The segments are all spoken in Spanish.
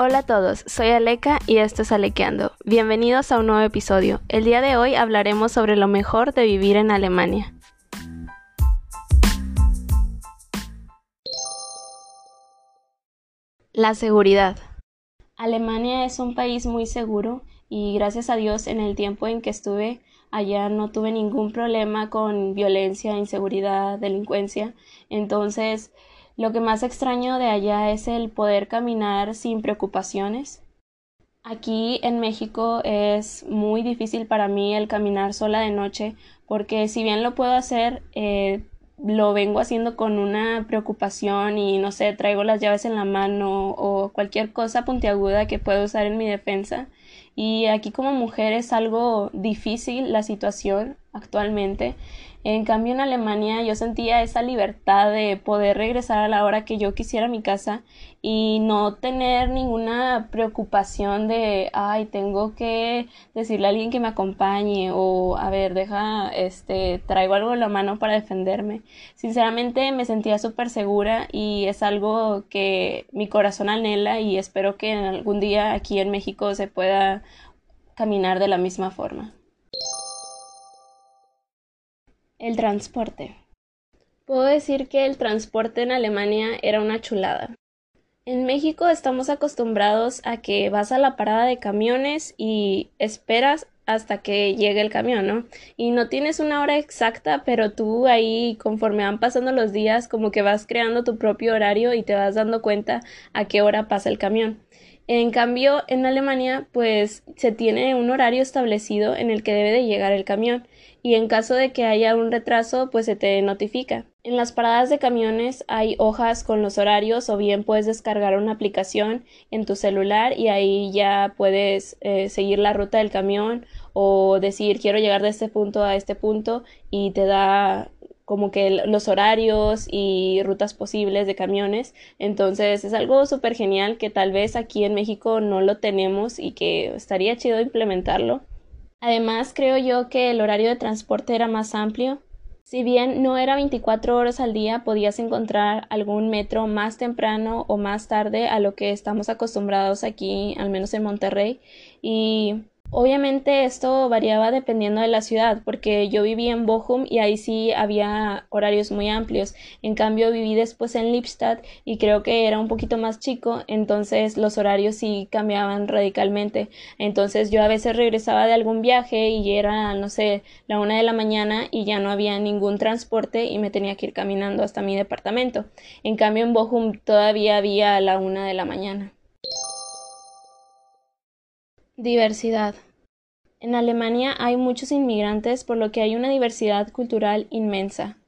Hola a todos, soy Aleka y esto es Alequeando. Bienvenidos a un nuevo episodio. El día de hoy hablaremos sobre lo mejor de vivir en Alemania. La seguridad. Alemania es un país muy seguro y gracias a Dios en el tiempo en que estuve allá no tuve ningún problema con violencia, inseguridad, delincuencia. Entonces, lo que más extraño de allá es el poder caminar sin preocupaciones. Aquí en México es muy difícil para mí el caminar sola de noche porque si bien lo puedo hacer, eh, lo vengo haciendo con una preocupación y no sé, traigo las llaves en la mano o cualquier cosa puntiaguda que pueda usar en mi defensa. Y aquí como mujer es algo difícil la situación actualmente en cambio, en Alemania yo sentía esa libertad de poder regresar a la hora que yo quisiera a mi casa y no tener ninguna preocupación de, ay, tengo que decirle a alguien que me acompañe o, a ver, deja, este, traigo algo en la mano para defenderme. Sinceramente me sentía súper segura y es algo que mi corazón anhela y espero que algún día aquí en México se pueda caminar de la misma forma. El transporte. Puedo decir que el transporte en Alemania era una chulada. En México estamos acostumbrados a que vas a la parada de camiones y esperas hasta que llegue el camión, ¿no? Y no tienes una hora exacta, pero tú ahí, conforme van pasando los días, como que vas creando tu propio horario y te vas dando cuenta a qué hora pasa el camión. En cambio, en Alemania, pues se tiene un horario establecido en el que debe de llegar el camión y en caso de que haya un retraso, pues se te notifica. En las paradas de camiones hay hojas con los horarios o bien puedes descargar una aplicación en tu celular y ahí ya puedes eh, seguir la ruta del camión o decir quiero llegar de este punto a este punto y te da como que los horarios y rutas posibles de camiones. Entonces es algo súper genial que tal vez aquí en México no lo tenemos y que estaría chido implementarlo. Además, creo yo que el horario de transporte era más amplio. Si bien no era 24 horas al día, podías encontrar algún metro más temprano o más tarde a lo que estamos acostumbrados aquí, al menos en Monterrey. Y Obviamente esto variaba dependiendo de la ciudad, porque yo viví en Bochum y ahí sí había horarios muy amplios. En cambio viví después en Lippstadt y creo que era un poquito más chico, entonces los horarios sí cambiaban radicalmente. Entonces yo a veces regresaba de algún viaje y era, no sé, la una de la mañana y ya no había ningún transporte y me tenía que ir caminando hasta mi departamento. En cambio en Bochum todavía había la una de la mañana. Diversidad. En Alemania hay muchos inmigrantes por lo que hay una diversidad cultural inmensa.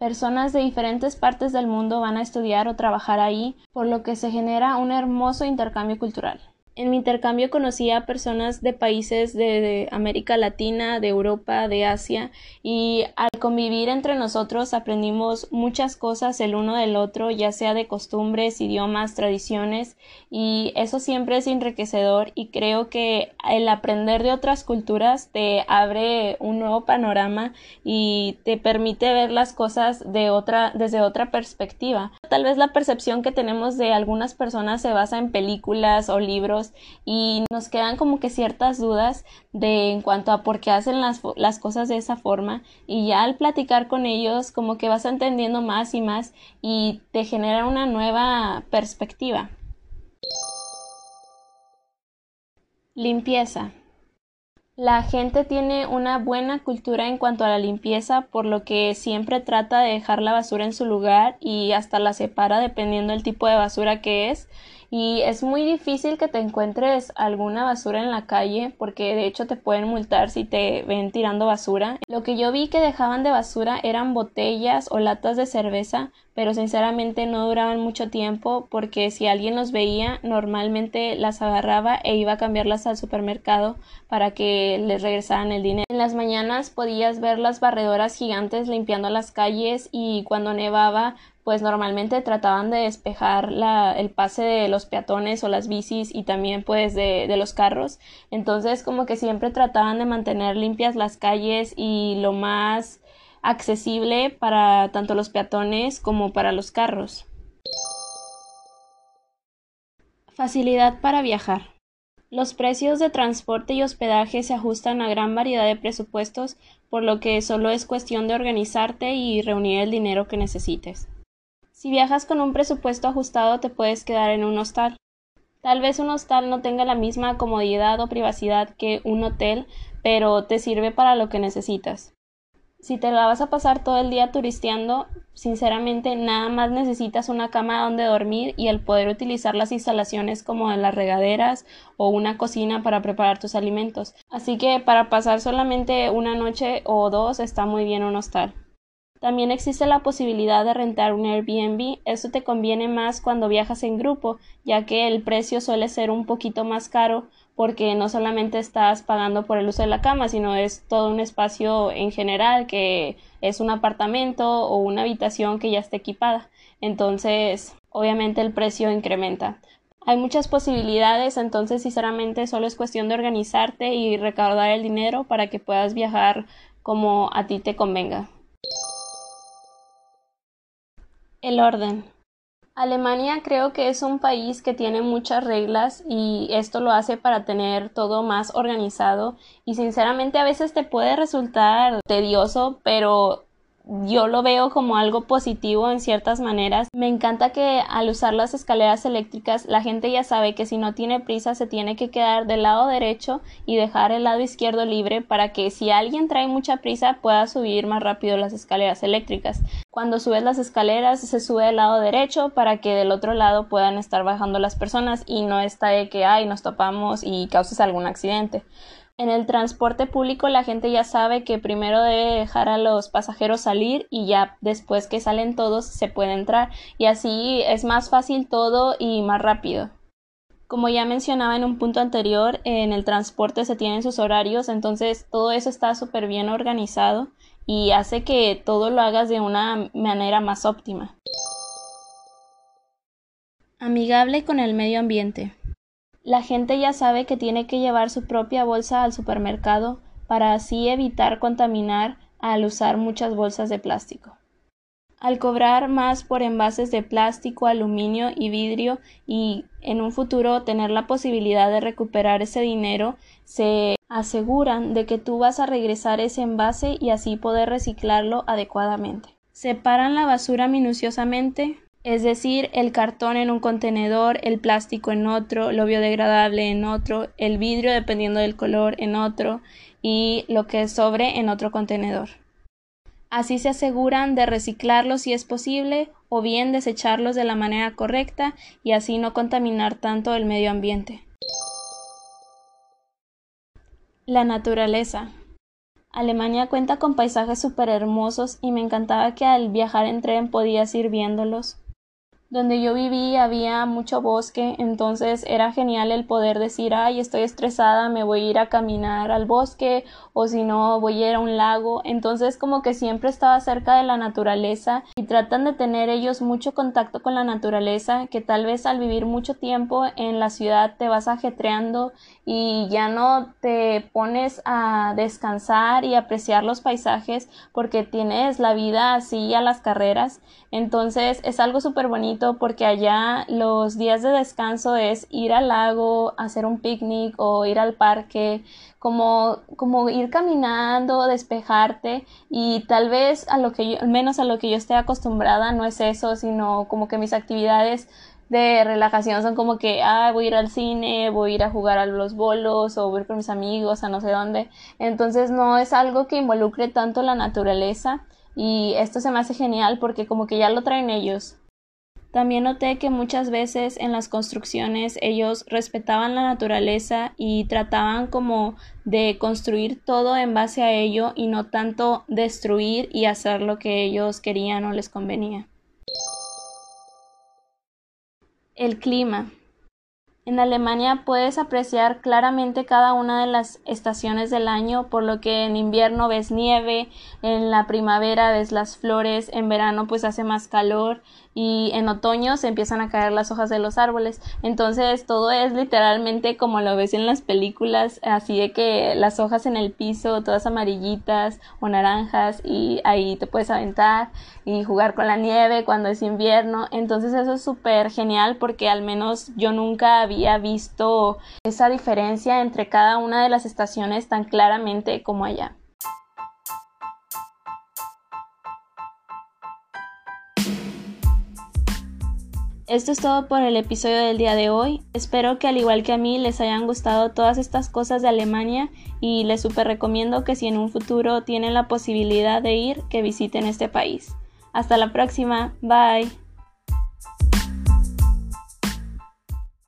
Personas de diferentes partes del mundo van a estudiar o trabajar ahí, por lo que se genera un hermoso intercambio cultural. En mi intercambio conocí a personas de países de, América Latina, de Europa, de Asia y al convivir entre nosotros aprendimos muchas cosas el uno del otro, ya sea de costumbres, idiomas, tradiciones y eso siempre es enriquecedor y creo que el aprender de otras culturas te abre un nuevo panorama y te permite ver las cosas de otra desde otra perspectiva. Tal vez la percepción que tenemos de algunas personas se basa en películas o libros y nos quedan como que ciertas dudas de en cuanto a por qué hacen las, las cosas de esa forma y ya al platicar con ellos como que vas entendiendo más y más y te genera una nueva perspectiva. Limpieza. La gente tiene una buena cultura en cuanto a la limpieza, por lo que siempre trata de dejar la basura en su lugar y hasta la separa dependiendo del tipo de basura que es y es muy difícil que te encuentres alguna basura en la calle porque de hecho te pueden multar si te ven tirando basura. Lo que yo vi que dejaban de basura eran botellas o latas de cerveza, pero sinceramente no duraban mucho tiempo porque si alguien los veía normalmente las agarraba e iba a cambiarlas al supermercado para que les regresaran el dinero. En las mañanas podías ver las barredoras gigantes limpiando las calles y cuando nevaba pues normalmente trataban de despejar la, el pase de los peatones o las bicis y también pues de, de los carros. Entonces como que siempre trataban de mantener limpias las calles y lo más accesible para tanto los peatones como para los carros. Facilidad para viajar. Los precios de transporte y hospedaje se ajustan a gran variedad de presupuestos, por lo que solo es cuestión de organizarte y reunir el dinero que necesites. Si viajas con un presupuesto ajustado te puedes quedar en un hostal. Tal vez un hostal no tenga la misma comodidad o privacidad que un hotel, pero te sirve para lo que necesitas. Si te la vas a pasar todo el día turisteando, sinceramente nada más necesitas una cama donde dormir y el poder utilizar las instalaciones como las regaderas o una cocina para preparar tus alimentos. Así que para pasar solamente una noche o dos está muy bien un hostal. También existe la posibilidad de rentar un Airbnb. Eso te conviene más cuando viajas en grupo, ya que el precio suele ser un poquito más caro porque no solamente estás pagando por el uso de la cama, sino es todo un espacio en general que es un apartamento o una habitación que ya está equipada. Entonces, obviamente el precio incrementa. Hay muchas posibilidades, entonces sinceramente solo es cuestión de organizarte y recaudar el dinero para que puedas viajar como a ti te convenga. El orden. Alemania creo que es un país que tiene muchas reglas y esto lo hace para tener todo más organizado y sinceramente a veces te puede resultar tedioso, pero yo lo veo como algo positivo en ciertas maneras. Me encanta que al usar las escaleras eléctricas la gente ya sabe que si no tiene prisa se tiene que quedar del lado derecho y dejar el lado izquierdo libre para que si alguien trae mucha prisa pueda subir más rápido las escaleras eléctricas. Cuando subes las escaleras se sube del lado derecho para que del otro lado puedan estar bajando las personas y no está de que ay nos topamos y causes algún accidente. En el transporte público la gente ya sabe que primero debe dejar a los pasajeros salir y ya después que salen todos se puede entrar y así es más fácil todo y más rápido. Como ya mencionaba en un punto anterior, en el transporte se tienen sus horarios, entonces todo eso está súper bien organizado y hace que todo lo hagas de una manera más óptima. Amigable con el medio ambiente. La gente ya sabe que tiene que llevar su propia bolsa al supermercado para así evitar contaminar al usar muchas bolsas de plástico. Al cobrar más por envases de plástico, aluminio y vidrio y en un futuro tener la posibilidad de recuperar ese dinero, se aseguran de que tú vas a regresar ese envase y así poder reciclarlo adecuadamente. Separan la basura minuciosamente, es decir, el cartón en un contenedor, el plástico en otro, lo biodegradable en otro, el vidrio dependiendo del color en otro y lo que sobre en otro contenedor. Así se aseguran de reciclarlos si es posible o bien desecharlos de la manera correcta y así no contaminar tanto el medio ambiente. La naturaleza. Alemania cuenta con paisajes súper hermosos y me encantaba que al viajar en tren podías ir viéndolos. Donde yo viví había mucho bosque, entonces era genial el poder decir, ay, estoy estresada, me voy a ir a caminar al bosque o si no, voy a ir a un lago. Entonces como que siempre estaba cerca de la naturaleza y tratan de tener ellos mucho contacto con la naturaleza, que tal vez al vivir mucho tiempo en la ciudad te vas ajetreando y ya no te pones a descansar y apreciar los paisajes porque tienes la vida así a las carreras. Entonces es algo súper porque allá los días de descanso es ir al lago, hacer un picnic o ir al parque, como, como ir caminando, despejarte y tal vez a lo que yo, al menos a lo que yo esté acostumbrada no es eso, sino como que mis actividades de relajación son como que, ah, voy a ir al cine, voy a ir a jugar a los bolos o voy a ir con mis amigos a no sé dónde. Entonces no es algo que involucre tanto la naturaleza y esto se me hace genial porque como que ya lo traen ellos. También noté que muchas veces en las construcciones ellos respetaban la naturaleza y trataban como de construir todo en base a ello y no tanto destruir y hacer lo que ellos querían o les convenía. El clima. En Alemania puedes apreciar claramente cada una de las estaciones del año, por lo que en invierno ves nieve, en la primavera ves las flores, en verano pues hace más calor y en otoño se empiezan a caer las hojas de los árboles. Entonces todo es literalmente como lo ves en las películas, así de que las hojas en el piso, todas amarillitas o naranjas y ahí te puedes aventar y jugar con la nieve cuando es invierno. Entonces eso es súper genial porque al menos yo nunca había visto esa diferencia entre cada una de las estaciones tan claramente como allá. Esto es todo por el episodio del día de hoy. Espero que al igual que a mí les hayan gustado todas estas cosas de Alemania y les super recomiendo que si en un futuro tienen la posibilidad de ir, que visiten este país. Hasta la próxima. Bye.